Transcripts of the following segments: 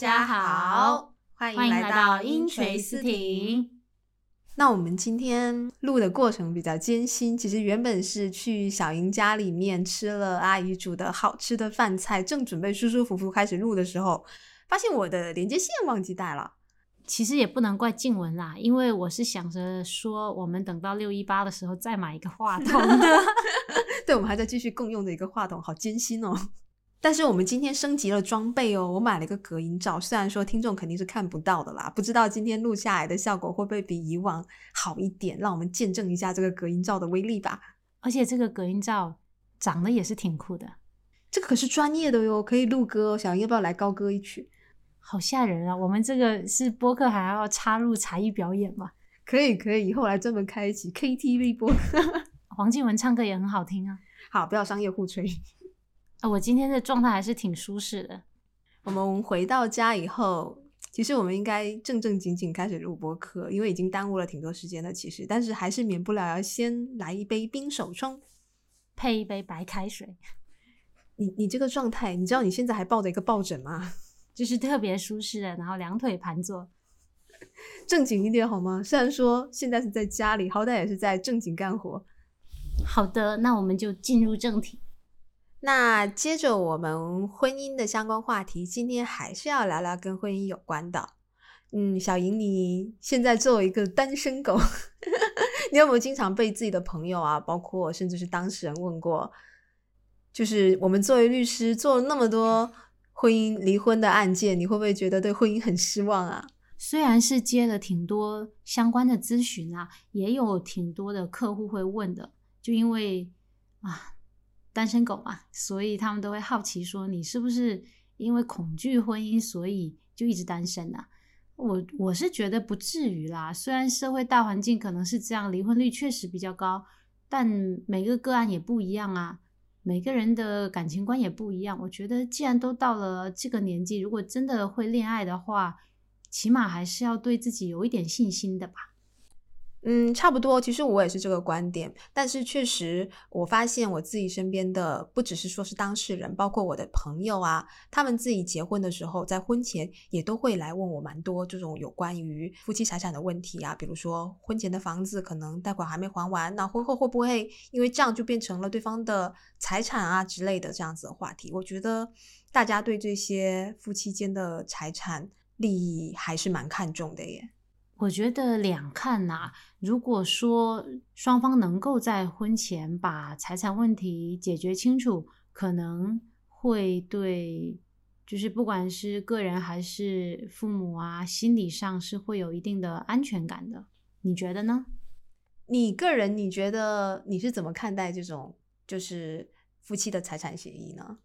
家好，欢迎来到音锤思婷。那我们今天录的过程比较艰辛，其实原本是去小莹家里面吃了阿姨煮的好吃的饭菜，正准备舒舒服服开始录的时候，发现我的连接线忘记带了。其实也不能怪静文啦，因为我是想着说，我们等到六一八的时候再买一个话筒的。对，我们还在继续共用的一个话筒，好艰辛哦。但是我们今天升级了装备哦，我买了一个隔音罩，虽然说听众肯定是看不到的啦，不知道今天录下来的效果会不会比以往好一点，让我们见证一下这个隔音罩的威力吧。而且这个隔音罩长得也是挺酷的，这个可是专业的哟，可以录歌，小英要不要来高歌一曲？好吓人啊！我们这个是播客，还要插入才艺表演吗？可以可以，以后来专门开一期 KTV 播客。黄静雯唱歌也很好听啊。好，不要商业互吹。啊，我今天的状态还是挺舒适的。我们回到家以后，其实我们应该正正经经开始录播课，因为已经耽误了挺多时间的。其实，但是还是免不了要先来一杯冰手冲，配一杯白开水。你你这个状态，你知道你现在还抱着一个抱枕吗？就是特别舒适的，然后两腿盘坐，正经一点好吗？虽然说现在是在家里，好歹也是在正经干活。好的，那我们就进入正题。那接着我们婚姻的相关话题，今天还是要聊聊跟婚姻有关的。嗯，小莹，你现在作为一个单身狗，你有没有经常被自己的朋友啊，包括甚至是当事人问过？就是我们作为律师做了那么多。婚姻离婚的案件，你会不会觉得对婚姻很失望啊？虽然是接了挺多相关的咨询啊，也有挺多的客户会问的，就因为啊单身狗嘛，所以他们都会好奇说你是不是因为恐惧婚姻，所以就一直单身呢？我我是觉得不至于啦，虽然社会大环境可能是这样，离婚率确实比较高，但每个个案也不一样啊。每个人的感情观也不一样，我觉得既然都到了这个年纪，如果真的会恋爱的话，起码还是要对自己有一点信心的吧。嗯，差不多。其实我也是这个观点，但是确实，我发现我自己身边的不只是说是当事人，包括我的朋友啊，他们自己结婚的时候，在婚前也都会来问我蛮多这种有关于夫妻财产的问题啊，比如说婚前的房子可能贷款还没还完，那婚后会不会因为这样就变成了对方的财产啊之类的这样子的话题？我觉得大家对这些夫妻间的财产利益还是蛮看重的耶。我觉得两看呐，如果说双方能够在婚前把财产问题解决清楚，可能会对，就是不管是个人还是父母啊，心理上是会有一定的安全感的。你觉得呢？你个人你觉得你是怎么看待这种就是夫妻的财产协议呢？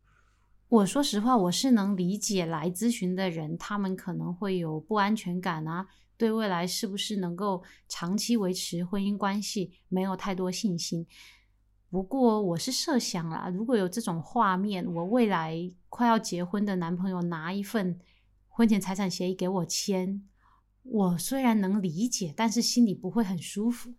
我说实话，我是能理解来咨询的人，他们可能会有不安全感啊。对未来是不是能够长期维持婚姻关系没有太多信心。不过我是设想啦，如果有这种画面，我未来快要结婚的男朋友拿一份婚前财产协议给我签，我虽然能理解，但是心里不会很舒服。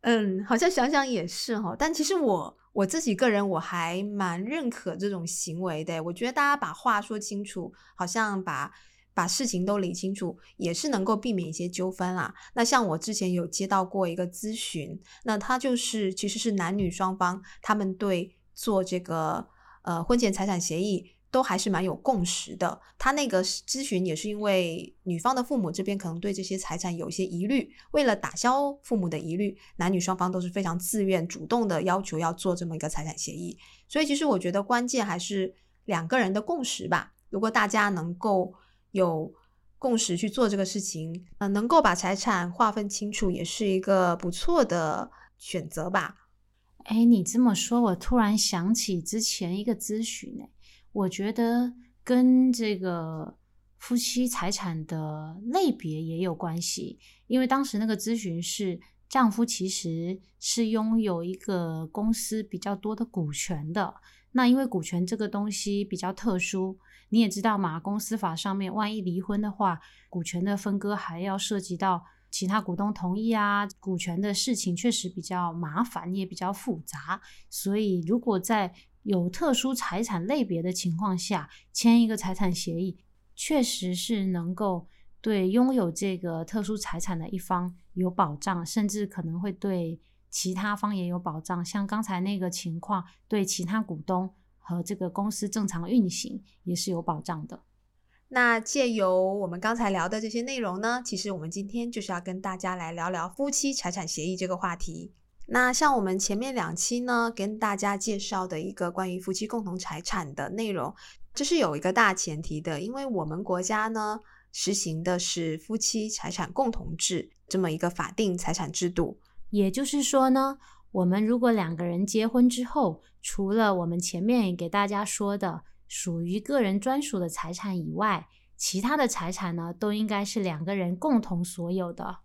嗯，好像想想也是哈。但其实我我自己个人我还蛮认可这种行为的。我觉得大家把话说清楚，好像把。把事情都理清楚，也是能够避免一些纠纷啦。那像我之前有接到过一个咨询，那他就是其实是男女双方他们对做这个呃婚前财产协议都还是蛮有共识的。他那个咨询也是因为女方的父母这边可能对这些财产有一些疑虑，为了打消父母的疑虑，男女双方都是非常自愿主动的要求要做这么一个财产协议。所以其实我觉得关键还是两个人的共识吧。如果大家能够有共识去做这个事情，呃，能够把财产划分清楚，也是一个不错的选择吧。哎，你这么说，我突然想起之前一个咨询，哎，我觉得跟这个夫妻财产的类别也有关系，因为当时那个咨询是丈夫其实是拥有一个公司比较多的股权的，那因为股权这个东西比较特殊。你也知道嘛，公司法上面，万一离婚的话，股权的分割还要涉及到其他股东同意啊，股权的事情确实比较麻烦，也比较复杂。所以，如果在有特殊财产类别的情况下签一个财产协议，确实是能够对拥有这个特殊财产的一方有保障，甚至可能会对其他方也有保障。像刚才那个情况，对其他股东和这个公司正常运行也是有保障的。那借由我们刚才聊的这些内容呢，其实我们今天就是要跟大家来聊聊夫妻财产协议这个话题。那像我们前面两期呢，跟大家介绍的一个关于夫妻共同财产的内容，这是有一个大前提的，因为我们国家呢实行的是夫妻财产共同制这么一个法定财产制度。也就是说呢，我们如果两个人结婚之后，除了我们前面给大家说的属于个人专属的财产以外，其他的财产呢，都应该是两个人共同所有的。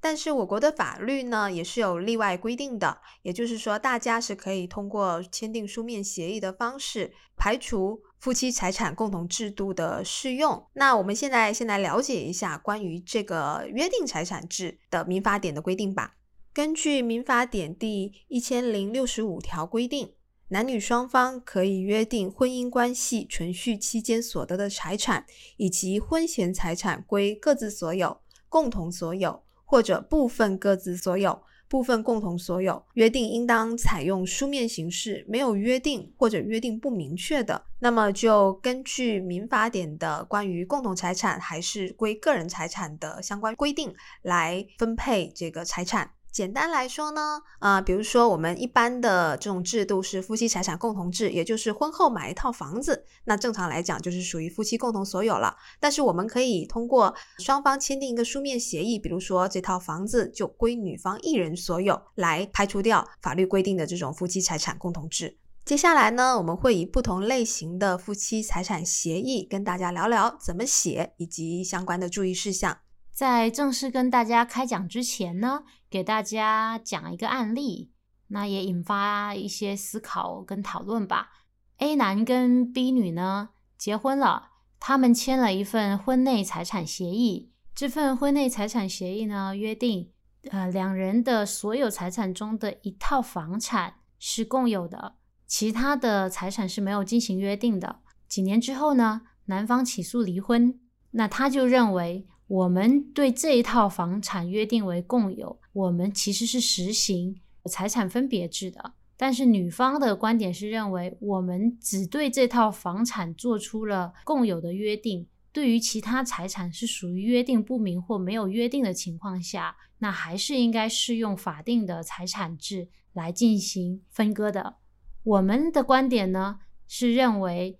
但是我国的法律呢，也是有例外规定的，也就是说，大家是可以通过签订书面协议的方式，排除夫妻财产共同制度的适用。那我们现在先来了解一下关于这个约定财产制的民法典的规定吧。根据民法典第一千零六十五条规定，男女双方可以约定婚姻关系存续期间所得的财产，以及婚前财产归各自所有、共同所有。或者部分各自所有、部分共同所有，约定应当采用书面形式；没有约定或者约定不明确的，那么就根据民法典的关于共同财产还是归个人财产的相关规定来分配这个财产。简单来说呢，啊，比如说我们一般的这种制度是夫妻财产共同制，也就是婚后买一套房子，那正常来讲就是属于夫妻共同所有了。但是我们可以通过双方签订一个书面协议，比如说这套房子就归女方一人所有，来排除掉法律规定的这种夫妻财产共同制。接下来呢，我们会以不同类型的夫妻财产协议跟大家聊聊怎么写以及相关的注意事项。在正式跟大家开讲之前呢，给大家讲一个案例，那也引发一些思考跟讨论吧。A 男跟 B 女呢结婚了，他们签了一份婚内财产协议。这份婚内财产协议呢约定，呃，两人的所有财产中的一套房产是共有的，其他的财产是没有进行约定的。几年之后呢，男方起诉离婚，那他就认为。我们对这一套房产约定为共有，我们其实是实行财产分别制的。但是女方的观点是认为，我们只对这套房产做出了共有的约定，对于其他财产是属于约定不明或没有约定的情况下，那还是应该适用法定的财产制来进行分割的。我们的观点呢，是认为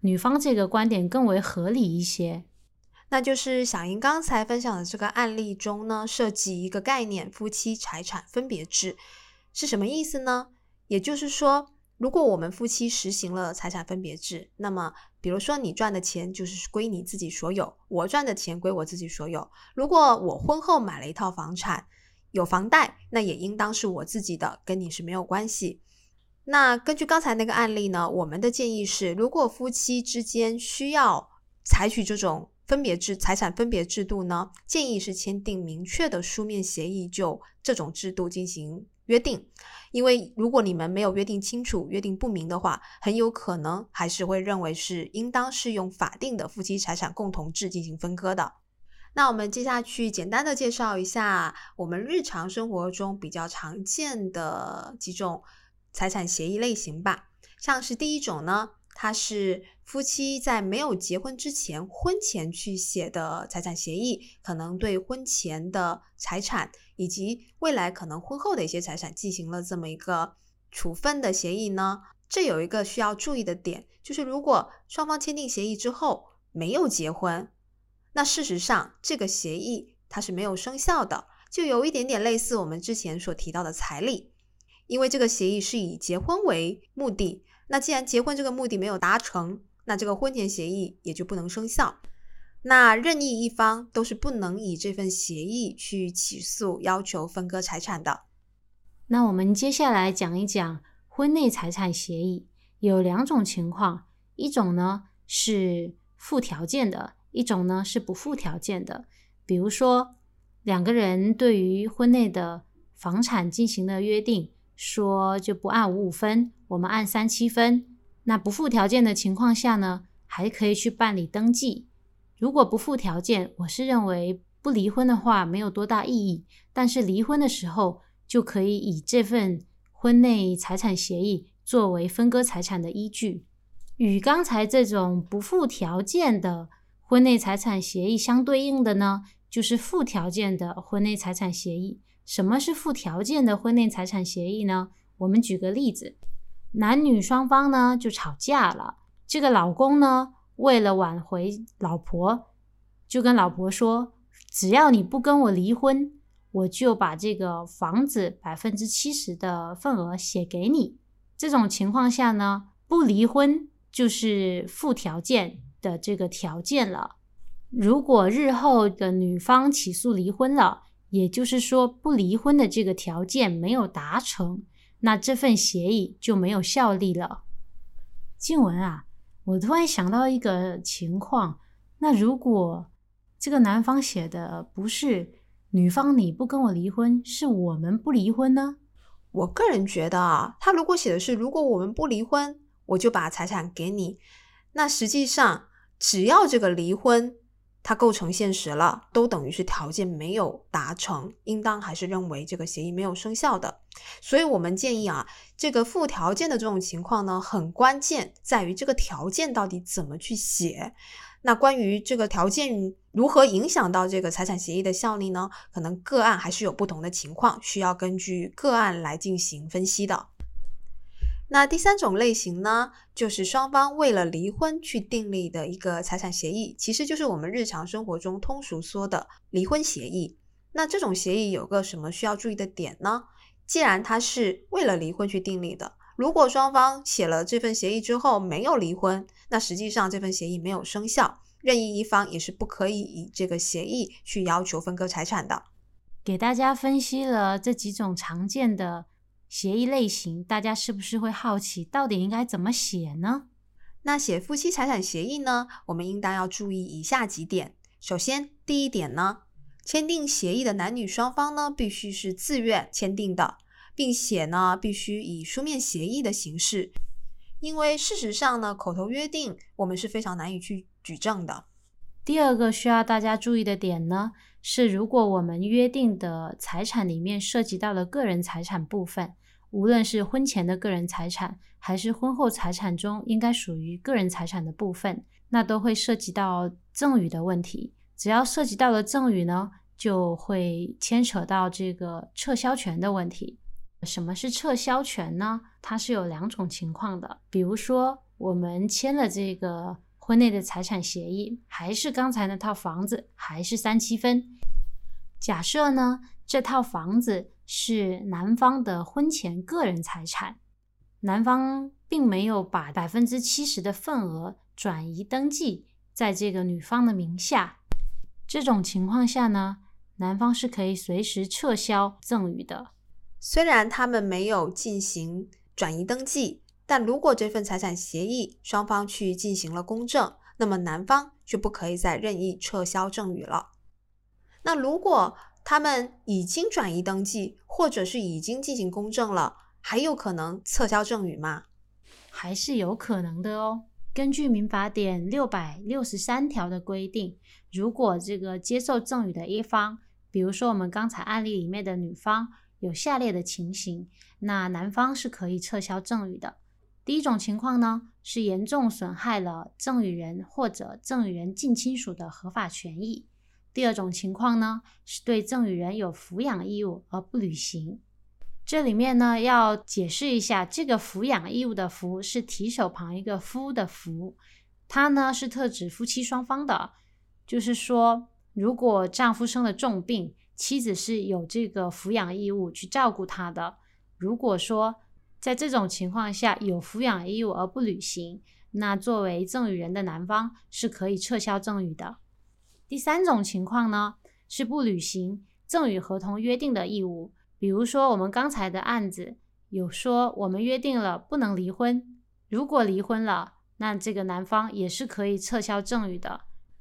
女方这个观点更为合理一些。那就是小英刚才分享的这个案例中呢，涉及一个概念——夫妻财产分别制，是什么意思呢？也就是说，如果我们夫妻实行了财产分别制，那么，比如说你赚的钱就是归你自己所有，我赚的钱归我自己所有。如果我婚后买了一套房产，有房贷，那也应当是我自己的，跟你是没有关系。那根据刚才那个案例呢，我们的建议是，如果夫妻之间需要采取这种。分别制财产分别制度呢，建议是签订明确的书面协议，就这种制度进行约定。因为如果你们没有约定清楚、约定不明的话，很有可能还是会认为是应当适用法定的夫妻财产共同制进行分割的。那我们接下去简单的介绍一下我们日常生活中比较常见的几种财产协议类型吧。像是第一种呢。它是夫妻在没有结婚之前，婚前去写的财产协议，可能对婚前的财产以及未来可能婚后的一些财产进行了这么一个处分的协议呢。这有一个需要注意的点，就是如果双方签订协议之后没有结婚，那事实上这个协议它是没有生效的，就有一点点类似我们之前所提到的彩礼，因为这个协议是以结婚为目的。那既然结婚这个目的没有达成，那这个婚前协议也就不能生效。那任意一方都是不能以这份协议去起诉要求分割财产的。那我们接下来讲一讲婚内财产协议，有两种情况，一种呢是附条件的，一种呢是不附条件的。比如说两个人对于婚内的房产进行了约定。说就不按五五分，我们按三七分。那不附条件的情况下呢，还可以去办理登记。如果不附条件，我是认为不离婚的话没有多大意义，但是离婚的时候就可以以这份婚内财产协议作为分割财产的依据。与刚才这种不附条件的婚内财产协议相对应的呢，就是附条件的婚内财产协议。什么是附条件的婚内财产协议呢？我们举个例子，男女双方呢就吵架了，这个老公呢为了挽回老婆，就跟老婆说：“只要你不跟我离婚，我就把这个房子百分之七十的份额写给你。”这种情况下呢，不离婚。就是附条件的这个条件了。如果日后的女方起诉离婚了，也就是说不离婚的这个条件没有达成，那这份协议就没有效力了。静文啊，我突然想到一个情况，那如果这个男方写的不是女方你不跟我离婚，是我们不离婚呢？我个人觉得啊，他如果写的是如果我们不离婚。我就把财产给你，那实际上只要这个离婚它构成现实了，都等于是条件没有达成，应当还是认为这个协议没有生效的。所以我们建议啊，这个附条件的这种情况呢，很关键在于这个条件到底怎么去写。那关于这个条件如何影响到这个财产协议的效力呢？可能个案还是有不同的情况，需要根据个案来进行分析的。那第三种类型呢，就是双方为了离婚去订立的一个财产协议，其实就是我们日常生活中通俗说的离婚协议。那这种协议有个什么需要注意的点呢？既然它是为了离婚去订立的，如果双方写了这份协议之后没有离婚，那实际上这份协议没有生效，任意一方也是不可以以这个协议去要求分割财产的。给大家分析了这几种常见的。协议类型，大家是不是会好奇，到底应该怎么写呢？那写夫妻财产协议呢？我们应当要注意以下几点。首先，第一点呢，签订协议的男女双方呢，必须是自愿签订的，并且呢，必须以书面协议的形式。因为事实上呢，口头约定我们是非常难以去举证的。第二个需要大家注意的点呢？是，如果我们约定的财产里面涉及到了个人财产部分，无论是婚前的个人财产，还是婚后财产中应该属于个人财产的部分，那都会涉及到赠与的问题。只要涉及到了赠与呢，就会牵扯到这个撤销权的问题。什么是撤销权呢？它是有两种情况的，比如说我们签了这个。婚内的财产协议还是刚才那套房子，还是三七分。假设呢，这套房子是男方的婚前个人财产，男方并没有把百分之七十的份额转移登记在这个女方的名下。这种情况下呢，男方是可以随时撤销赠与的。虽然他们没有进行转移登记。但如果这份财产协议双方去进行了公证，那么男方就不可以再任意撤销赠与了。那如果他们已经转移登记，或者是已经进行公证了，还有可能撤销赠与吗？还是有可能的哦。根据民法典六百六十三条的规定，如果这个接受赠与的一方，比如说我们刚才案例里面的女方，有下列的情形，那男方是可以撤销赠与的。第一种情况呢，是严重损害了赠与人或者赠与人近亲属的合法权益；第二种情况呢，是对赠与人有抚养义务而不履行。这里面呢，要解释一下，这个抚养义务的“抚”是提手旁一个“夫”的“夫”，它呢是特指夫妻双方的。就是说，如果丈夫生了重病，妻子是有这个抚养义务去照顾他的。如果说，在这种情况下，有抚养义务而不履行，那作为赠与人的男方是可以撤销赠与的。第三种情况呢，是不履行赠与合同约定的义务。比如说，我们刚才的案子有说，我们约定了不能离婚，如果离婚了，那这个男方也是可以撤销赠与的。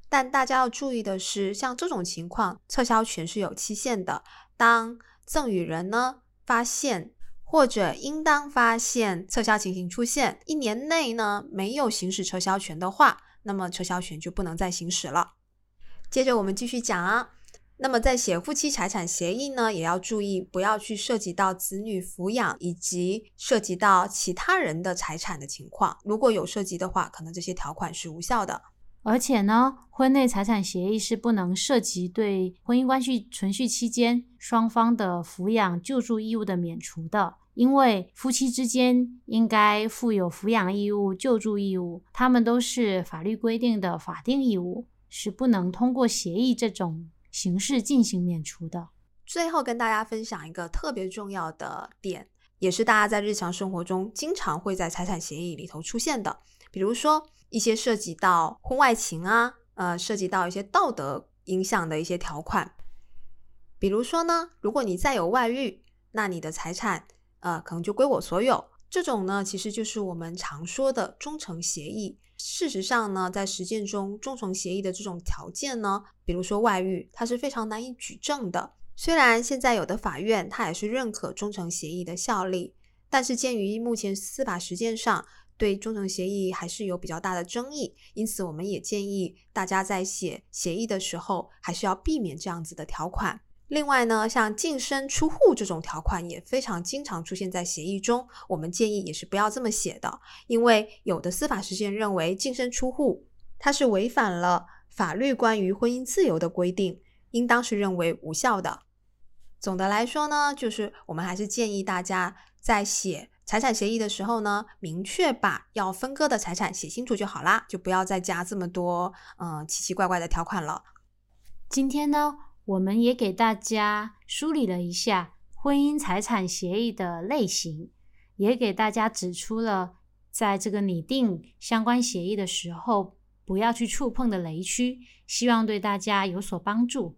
但大家要注意的是，像这种情况，撤销权是有期限的。当赠与人呢发现。或者应当发现撤销情形出现一年内呢没有行使撤销权的话，那么撤销权就不能再行使了。接着我们继续讲啊。那么在写夫妻财产协议呢，也要注意不要去涉及到子女抚养以及涉及到其他人的财产的情况。如果有涉及的话，可能这些条款是无效的。而且呢，婚内财产协议是不能涉及对婚姻关系存续期间双方的抚养救助义务的免除的，因为夫妻之间应该负有抚养义务、救助义务，他们都是法律规定的法定义务，是不能通过协议这种。形式进行免除的。最后跟大家分享一个特别重要的点，也是大家在日常生活中经常会在财产协议里头出现的，比如说一些涉及到婚外情啊，呃，涉及到一些道德影响的一些条款。比如说呢，如果你再有外遇，那你的财产呃可能就归我所有。这种呢，其实就是我们常说的忠诚协议。事实上呢，在实践中，忠诚协议的这种条件呢，比如说外遇，它是非常难以举证的。虽然现在有的法院它也是认可忠诚协议的效力，但是鉴于目前司法实践上对忠诚协议还是有比较大的争议，因此我们也建议大家在写协议的时候，还是要避免这样子的条款。另外呢，像净身出户这种条款也非常经常出现在协议中，我们建议也是不要这么写的，因为有的司法实践认为净身出户它是违反了法律关于婚姻自由的规定，应当是认为无效的。总的来说呢，就是我们还是建议大家在写财产协议的时候呢，明确把要分割的财产写清楚就好啦，就不要再加这么多嗯奇奇怪怪的条款了。今天呢？我们也给大家梳理了一下婚姻财产协议的类型，也给大家指出了在这个拟定相关协议的时候不要去触碰的雷区，希望对大家有所帮助。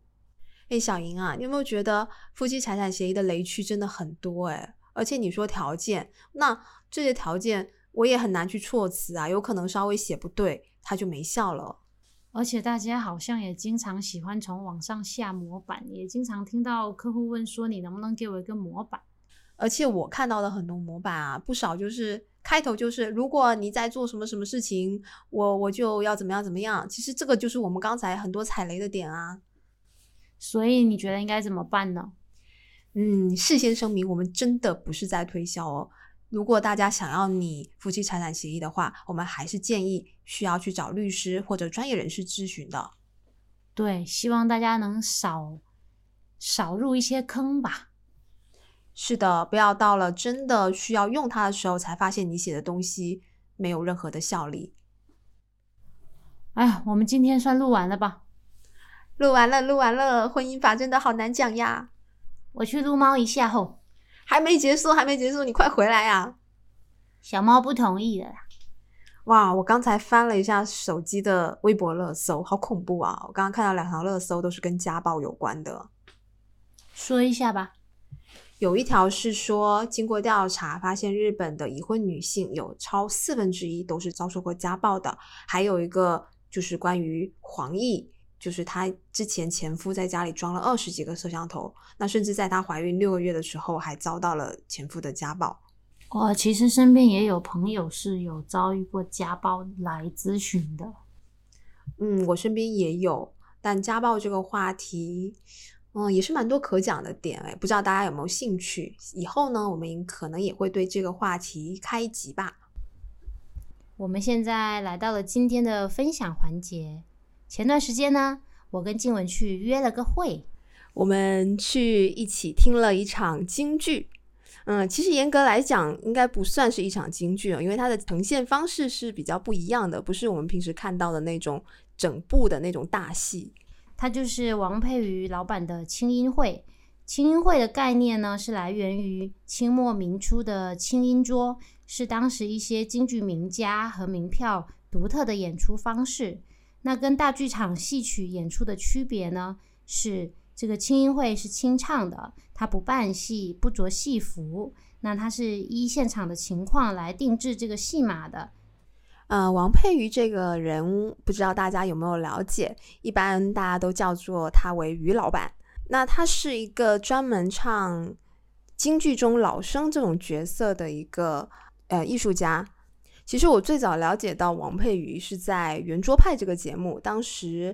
哎，小莹啊，你有没有觉得夫妻财产协议的雷区真的很多？哎，而且你说条件，那这些条件我也很难去措辞啊，有可能稍微写不对，它就没效了。而且大家好像也经常喜欢从网上下模板，也经常听到客户问说：“你能不能给我一个模板？”而且我看到的很多模板啊，不少就是开头就是“如果你在做什么什么事情，我我就要怎么样怎么样。”其实这个就是我们刚才很多踩雷的点啊。所以你觉得应该怎么办呢？嗯，事先声明，我们真的不是在推销哦。如果大家想要你夫妻财产协议的话，我们还是建议需要去找律师或者专业人士咨询的。对，希望大家能少少入一些坑吧。是的，不要到了真的需要用它的时候，才发现你写的东西没有任何的效力。哎呀，我们今天算录完了吧？录完了，录完了。婚姻法真的好难讲呀。我去撸猫一下后。还没结束，还没结束，你快回来呀！小猫不同意了啦。哇，我刚才翻了一下手机的微博热搜，好恐怖啊！我刚刚看到两条热搜都是跟家暴有关的，说一下吧。有一条是说，经过调查发现，日本的已婚女性有超四分之一都是遭受过家暴的。还有一个就是关于黄奕。就是她之前前夫在家里装了二十几个摄像头，那甚至在她怀孕六个月的时候还遭到了前夫的家暴。我其实身边也有朋友是有遭遇过家暴来咨询的。嗯，我身边也有，但家暴这个话题，嗯，也是蛮多可讲的点哎，不知道大家有没有兴趣？以后呢，我们可能也会对这个话题开一集吧。我们现在来到了今天的分享环节。前段时间呢，我跟静文去约了个会，我们去一起听了一场京剧。嗯，其实严格来讲，应该不算是一场京剧哦，因为它的呈现方式是比较不一样的，不是我们平时看到的那种整部的那种大戏。它就是王佩瑜老板的清音会。清音会的概念呢，是来源于清末明初的清音桌，是当时一些京剧名家和名票独特的演出方式。那跟大剧场戏曲演出的区别呢？是这个清音会是清唱的，它不扮戏，不着戏服。那它是依现场的情况来定制这个戏码的。呃，王佩瑜这个人，不知道大家有没有了解？一般大家都叫做他为于老板。那他是一个专门唱京剧中老生这种角色的一个呃艺术家。其实我最早了解到王佩瑜是在《圆桌派》这个节目，当时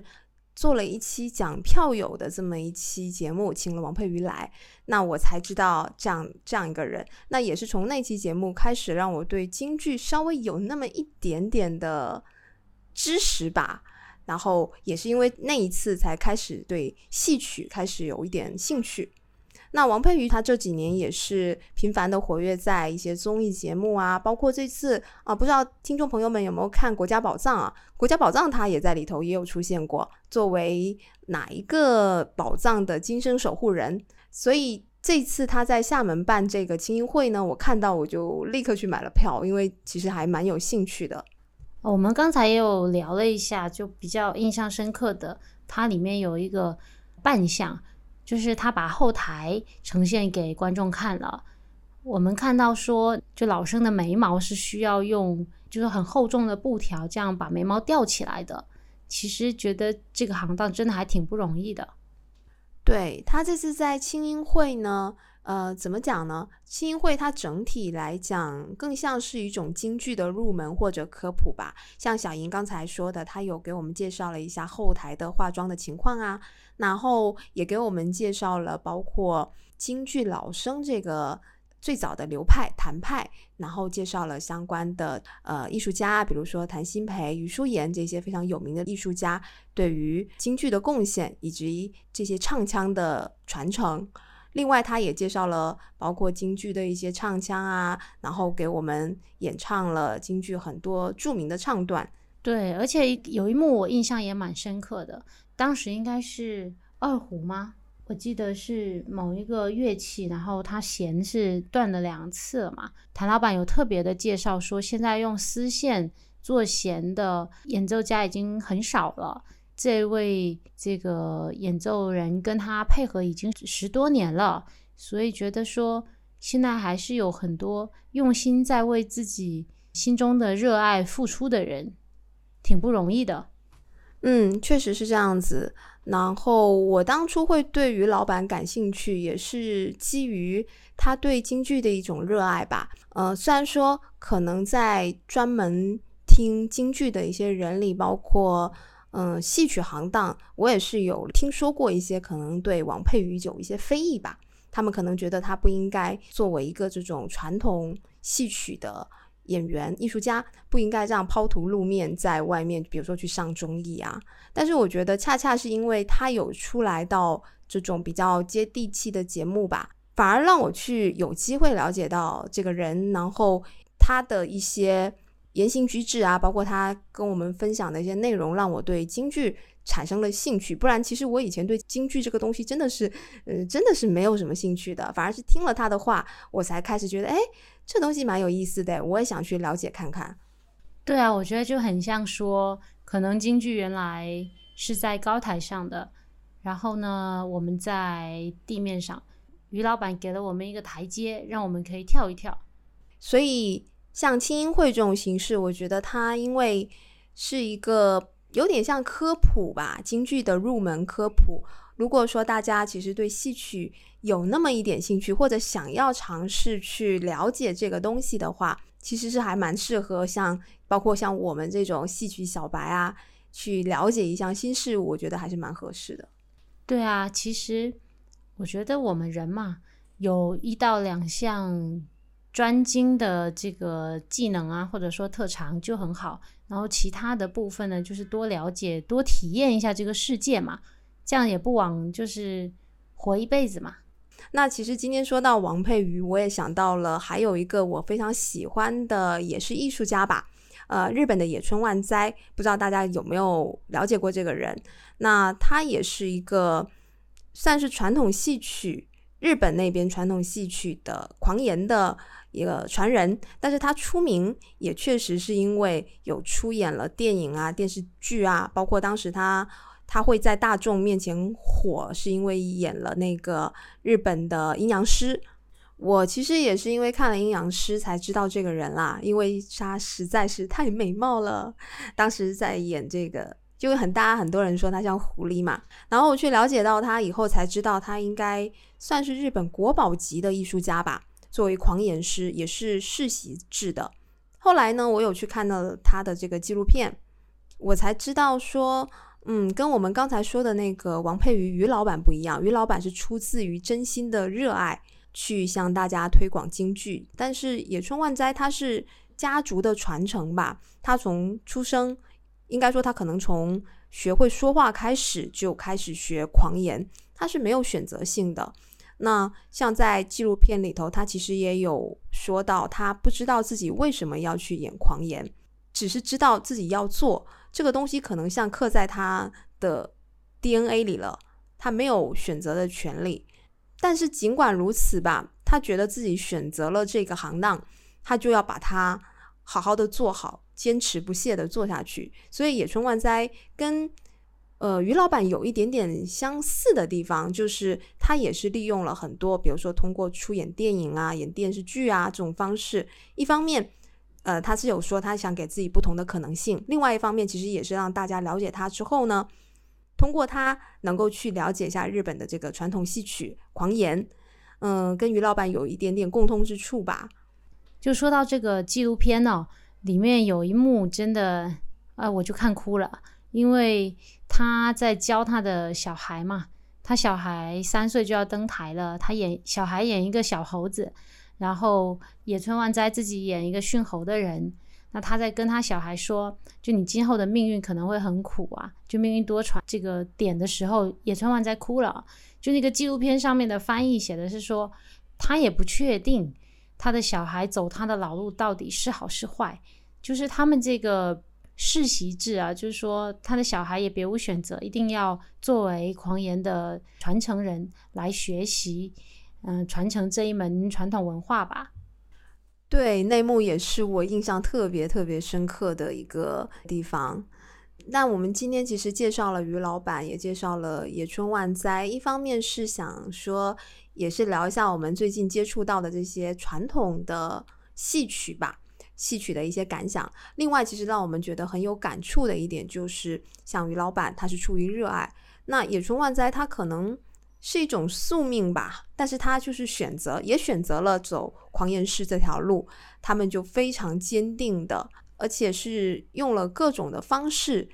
做了一期讲票友的这么一期节目，请了王佩瑜来，那我才知道这样这样一个人。那也是从那期节目开始，让我对京剧稍微有那么一点点的知识吧。然后也是因为那一次，才开始对戏曲开始有一点兴趣。那王佩瑜她这几年也是频繁的活跃在一些综艺节目啊，包括这次啊，不知道听众朋友们有没有看《国家宝藏》啊？《国家宝藏》她也在里头也有出现过，作为哪一个宝藏的今生守护人。所以这次他在厦门办这个青音会呢，我看到我就立刻去买了票，因为其实还蛮有兴趣的。我们刚才也有聊了一下，就比较印象深刻的，它里面有一个扮相。就是他把后台呈现给观众看了，我们看到说，就老生的眉毛是需要用，就是很厚重的布条这样把眉毛吊起来的。其实觉得这个行当真的还挺不容易的。对他这次在青音会呢。呃，怎么讲呢？青音会它整体来讲更像是一种京剧的入门或者科普吧。像小莹刚才说的，她有给我们介绍了一下后台的化妆的情况啊，然后也给我们介绍了包括京剧老生这个最早的流派谭派，然后介绍了相关的呃艺术家，比如说谭鑫培、余淑妍这些非常有名的艺术家对于京剧的贡献，以及这些唱腔的传承。另外，他也介绍了包括京剧的一些唱腔啊，然后给我们演唱了京剧很多著名的唱段。对，而且有一幕我印象也蛮深刻的，当时应该是二胡吗？我记得是某一个乐器，然后它弦是断了两次了嘛。谭老板有特别的介绍说，现在用丝线做弦的演奏家已经很少了。这位这个演奏人跟他配合已经十多年了，所以觉得说现在还是有很多用心在为自己心中的热爱付出的人，挺不容易的。嗯，确实是这样子。然后我当初会对于老板感兴趣，也是基于他对京剧的一种热爱吧。呃，虽然说可能在专门听京剧的一些人里，包括。嗯，戏曲行当，我也是有听说过一些可能对王佩瑜有一些非议吧。他们可能觉得他不应该作为一个这种传统戏曲的演员、艺术家，不应该这样抛头露面在外面，比如说去上综艺啊。但是我觉得，恰恰是因为他有出来到这种比较接地气的节目吧，反而让我去有机会了解到这个人，然后他的一些。言行举止啊，包括他跟我们分享的一些内容，让我对京剧产生了兴趣。不然，其实我以前对京剧这个东西真的是，呃，真的是没有什么兴趣的。反而是听了他的话，我才开始觉得，哎，这东西蛮有意思的，我也想去了解看看。对啊，我觉得就很像说，可能京剧原来是在高台上的，然后呢，我们在地面上，于老板给了我们一个台阶，让我们可以跳一跳。所以。像青音会这种形式，我觉得它因为是一个有点像科普吧，京剧的入门科普。如果说大家其实对戏曲有那么一点兴趣，或者想要尝试去了解这个东西的话，其实是还蛮适合像包括像我们这种戏曲小白啊，去了解一项新事物，我觉得还是蛮合适的。对啊，其实我觉得我们人嘛，有一到两项。专精的这个技能啊，或者说特长就很好。然后其他的部分呢，就是多了解、多体验一下这个世界嘛，这样也不枉就是活一辈子嘛。那其实今天说到王佩瑜，我也想到了还有一个我非常喜欢的，也是艺术家吧。呃，日本的野村万斋，不知道大家有没有了解过这个人？那他也是一个算是传统戏曲日本那边传统戏曲的狂言的。一个传人，但是他出名也确实是因为有出演了电影啊、电视剧啊，包括当时他他会在大众面前火，是因为演了那个日本的阴阳师。我其实也是因为看了阴阳师才知道这个人啦，因为他实在是太美貌了。当时在演这个，就很大很多人说他像狐狸嘛，然后我去了解到他以后才知道，他应该算是日本国宝级的艺术家吧。作为狂言师，也是世袭制的。后来呢，我有去看到他的这个纪录片，我才知道说，嗯，跟我们刚才说的那个王佩瑜于老板不一样，于老板是出自于真心的热爱去向大家推广京剧，但是野村万斋他是家族的传承吧，他从出生，应该说他可能从学会说话开始就开始学狂言，他是没有选择性的。那像在纪录片里头，他其实也有说到，他不知道自己为什么要去演狂言，只是知道自己要做这个东西，可能像刻在他的 DNA 里了，他没有选择的权利。但是尽管如此吧，他觉得自己选择了这个行当，他就要把它好好的做好，坚持不懈的做下去。所以野村万斋跟。呃，于老板有一点点相似的地方，就是他也是利用了很多，比如说通过出演电影啊、演电视剧啊这种方式。一方面，呃，他是有说他想给自己不同的可能性；另外一方面，其实也是让大家了解他之后呢，通过他能够去了解一下日本的这个传统戏曲狂言。嗯，跟于老板有一点点共通之处吧。就说到这个纪录片哦，里面有一幕真的，啊，我就看哭了。因为他在教他的小孩嘛，他小孩三岁就要登台了，他演小孩演一个小猴子，然后野村万斋自己演一个驯猴的人。那他在跟他小孩说，就你今后的命运可能会很苦啊，就命运多舛这个点的时候，野村万斋哭了。就那个纪录片上面的翻译写的是说，他也不确定他的小孩走他的老路到底是好是坏，就是他们这个。世袭制啊，就是说他的小孩也别无选择，一定要作为狂言的传承人来学习，嗯，传承这一门传统文化吧。对，内幕也是我印象特别特别深刻的一个地方。那我们今天其实介绍了于老板，也介绍了野村万斋，一方面是想说，也是聊一下我们最近接触到的这些传统的戏曲吧。戏曲的一些感想。另外，其实让我们觉得很有感触的一点，就是像于老板，他是出于热爱。那野村万斋，他可能是一种宿命吧，但是他就是选择，也选择了走狂言师这条路。他们就非常坚定的，而且是用了各种的方式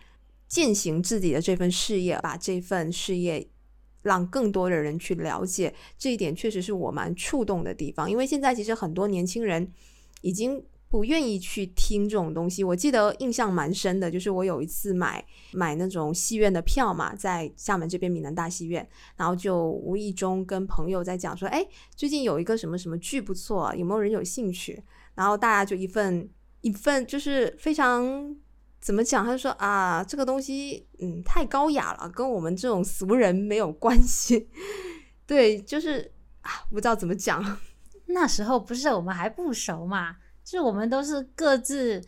践行自己的这份事业，把这份事业让更多的人去了解。这一点确实是我蛮触动的地方，因为现在其实很多年轻人已经。不愿意去听这种东西。我记得印象蛮深的，就是我有一次买买那种戏院的票嘛，在厦门这边闽南大戏院，然后就无意中跟朋友在讲说，哎，最近有一个什么什么剧不错，有没有人有兴趣？然后大家就一份一份，就是非常怎么讲？他就说啊，这个东西嗯太高雅了，跟我们这种俗人没有关系。对，就是啊，不知道怎么讲。那时候不是我们还不熟嘛。就我们都是各自，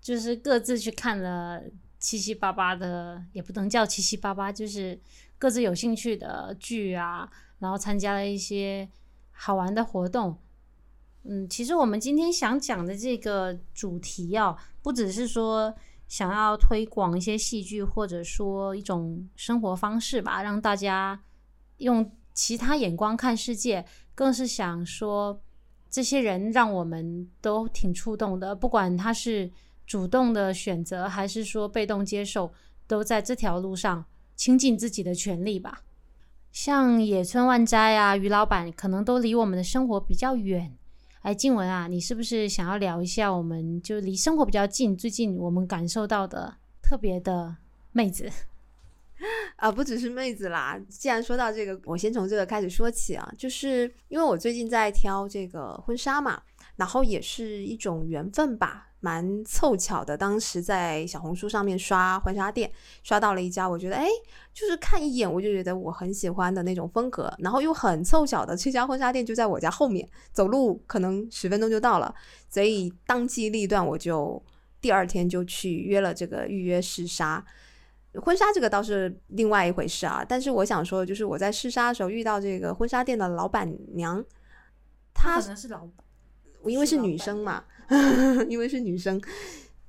就是各自去看了七七八八的，也不能叫七七八八，就是各自有兴趣的剧啊，然后参加了一些好玩的活动。嗯，其实我们今天想讲的这个主题啊，不只是说想要推广一些戏剧，或者说一种生活方式吧，让大家用其他眼光看世界，更是想说。这些人让我们都挺触动的，不管他是主动的选择，还是说被动接受，都在这条路上倾尽自己的全力吧。像野村万斋啊、于老板，可能都离我们的生活比较远。哎，静文啊，你是不是想要聊一下，我们就离生活比较近，最近我们感受到的特别的妹子？啊，不只是妹子啦。既然说到这个，我先从这个开始说起啊。就是因为我最近在挑这个婚纱嘛，然后也是一种缘分吧，蛮凑巧的。当时在小红书上面刷婚纱店，刷到了一家，我觉得哎，就是看一眼我就觉得我很喜欢的那种风格。然后又很凑巧的，这家婚纱店就在我家后面，走路可能十分钟就到了。所以当机立断，我就第二天就去约了这个预约试纱。婚纱这个倒是另外一回事啊，但是我想说的就是我在试纱的时候遇到这个婚纱店的老板娘，她可能是老板，因为是女生嘛，因为是女生，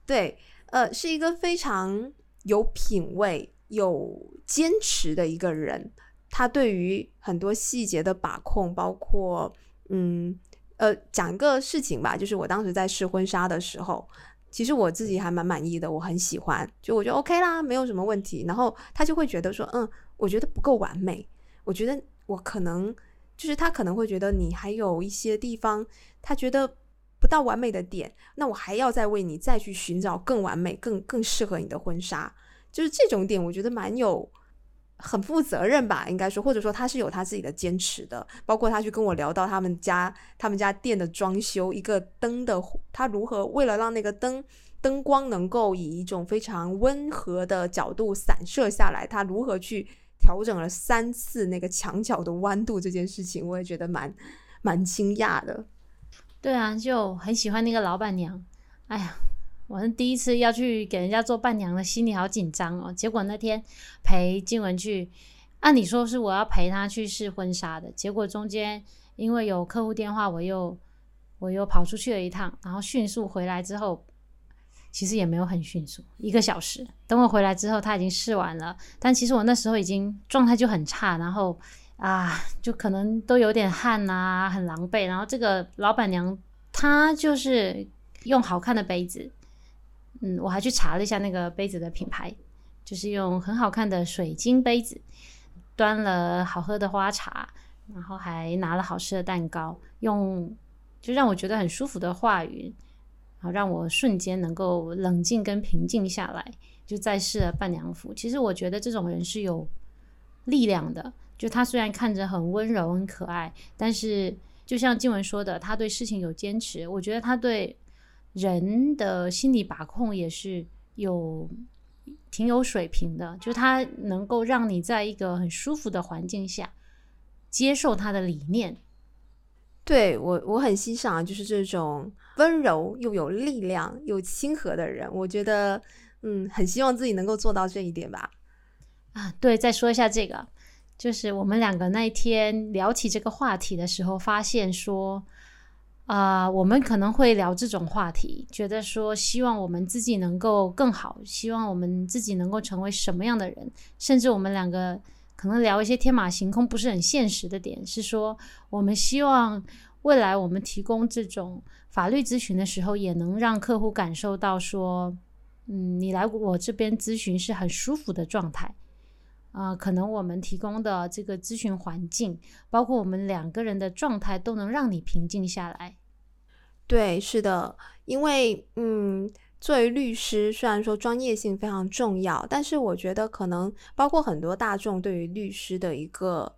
对，呃，是一个非常有品味、有坚持的一个人。她对于很多细节的把控，包括嗯呃，讲一个事情吧，就是我当时在试婚纱的时候。其实我自己还蛮满意的，我很喜欢，就我觉得 OK 啦，没有什么问题。然后他就会觉得说，嗯，我觉得不够完美，我觉得我可能就是他可能会觉得你还有一些地方，他觉得不到完美的点，那我还要再为你再去寻找更完美、更更适合你的婚纱，就是这种点，我觉得蛮有。很负责任吧，应该说，或者说他是有他自己的坚持的。包括他去跟我聊到他们家他们家店的装修，一个灯的，他如何为了让那个灯灯光能够以一种非常温和的角度散射下来，他如何去调整了三次那个墙角的弯度这件事情，我也觉得蛮蛮惊讶的。对啊，就很喜欢那个老板娘。哎呀。我是第一次要去给人家做伴娘的，心里好紧张哦。结果那天陪静文去，按理说是我要陪她去试婚纱的，结果中间因为有客户电话，我又我又跑出去了一趟，然后迅速回来之后，其实也没有很迅速，一个小时。等我回来之后，他已经试完了，但其实我那时候已经状态就很差，然后啊，就可能都有点汗啊，很狼狈。然后这个老板娘她就是用好看的杯子。嗯，我还去查了一下那个杯子的品牌，就是用很好看的水晶杯子，端了好喝的花茶，然后还拿了好吃的蛋糕，用就让我觉得很舒服的话语，好让我瞬间能够冷静跟平静下来，就再试了伴娘服。其实我觉得这种人是有力量的，就他虽然看着很温柔很可爱，但是就像静文说的，他对事情有坚持，我觉得他对。人的心理把控也是有挺有水平的，就他能够让你在一个很舒服的环境下接受他的理念。对我，我很欣赏，就是这种温柔又有力量又亲和的人。我觉得，嗯，很希望自己能够做到这一点吧。啊，对，再说一下这个，就是我们两个那一天聊起这个话题的时候，发现说。啊，我们可能会聊这种话题，觉得说希望我们自己能够更好，希望我们自己能够成为什么样的人，甚至我们两个可能聊一些天马行空、不是很现实的点，是说我们希望未来我们提供这种法律咨询的时候，也能让客户感受到说，嗯，你来我这边咨询是很舒服的状态。啊，可能我们提供的这个咨询环境，包括我们两个人的状态，都能让你平静下来。对，是的，因为嗯，作为律师，虽然说专业性非常重要，但是我觉得可能包括很多大众对于律师的一个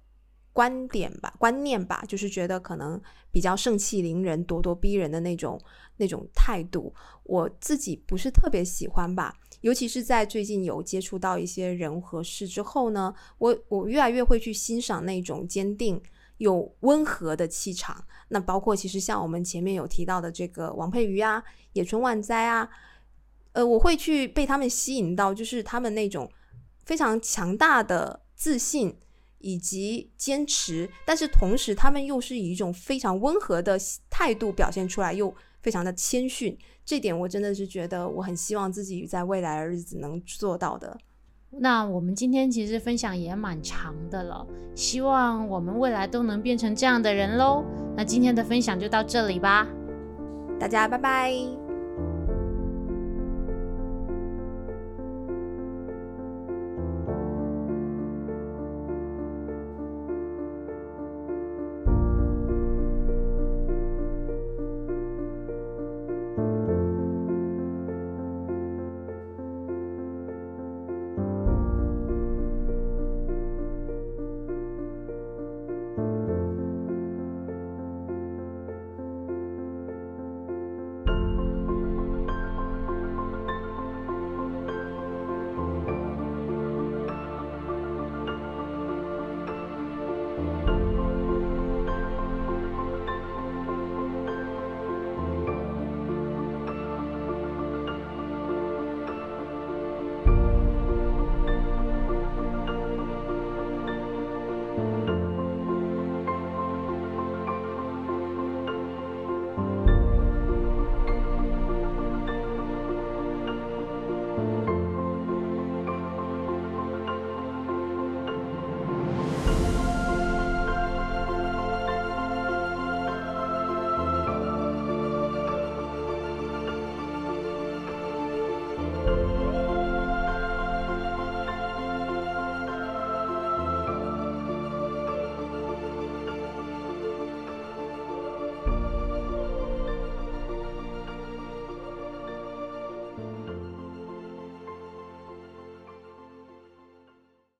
观点吧、观念吧，就是觉得可能比较盛气凌人、咄咄逼人的那种那种态度，我自己不是特别喜欢吧。尤其是在最近有接触到一些人和事之后呢，我我越来越会去欣赏那种坚定又温和的气场。那包括其实像我们前面有提到的这个王佩瑜啊、野村万斋啊，呃，我会去被他们吸引到，就是他们那种非常强大的自信以及坚持，但是同时他们又是以一种非常温和的态度表现出来，又。非常的谦逊，这点我真的是觉得我很希望自己在未来的日子能做到的。那我们今天其实分享也蛮长的了，希望我们未来都能变成这样的人喽。那今天的分享就到这里吧，大家拜拜。